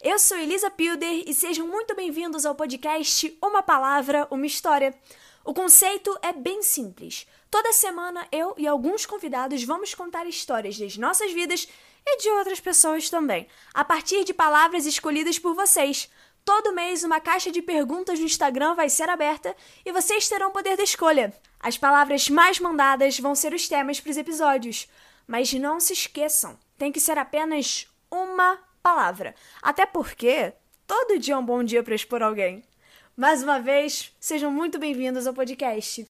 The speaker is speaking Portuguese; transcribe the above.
Eu sou Elisa Pilder e sejam muito bem-vindos ao podcast Uma Palavra, Uma História. O conceito é bem simples. Toda semana eu e alguns convidados vamos contar histórias das nossas vidas e de outras pessoas também, a partir de palavras escolhidas por vocês. Todo mês uma caixa de perguntas no Instagram vai ser aberta e vocês terão poder da escolha. As palavras mais mandadas vão ser os temas para os episódios. Mas não se esqueçam, tem que ser apenas uma palavra. Até porque todo dia é um bom dia para expor alguém. Mais uma vez, sejam muito bem-vindos ao podcast.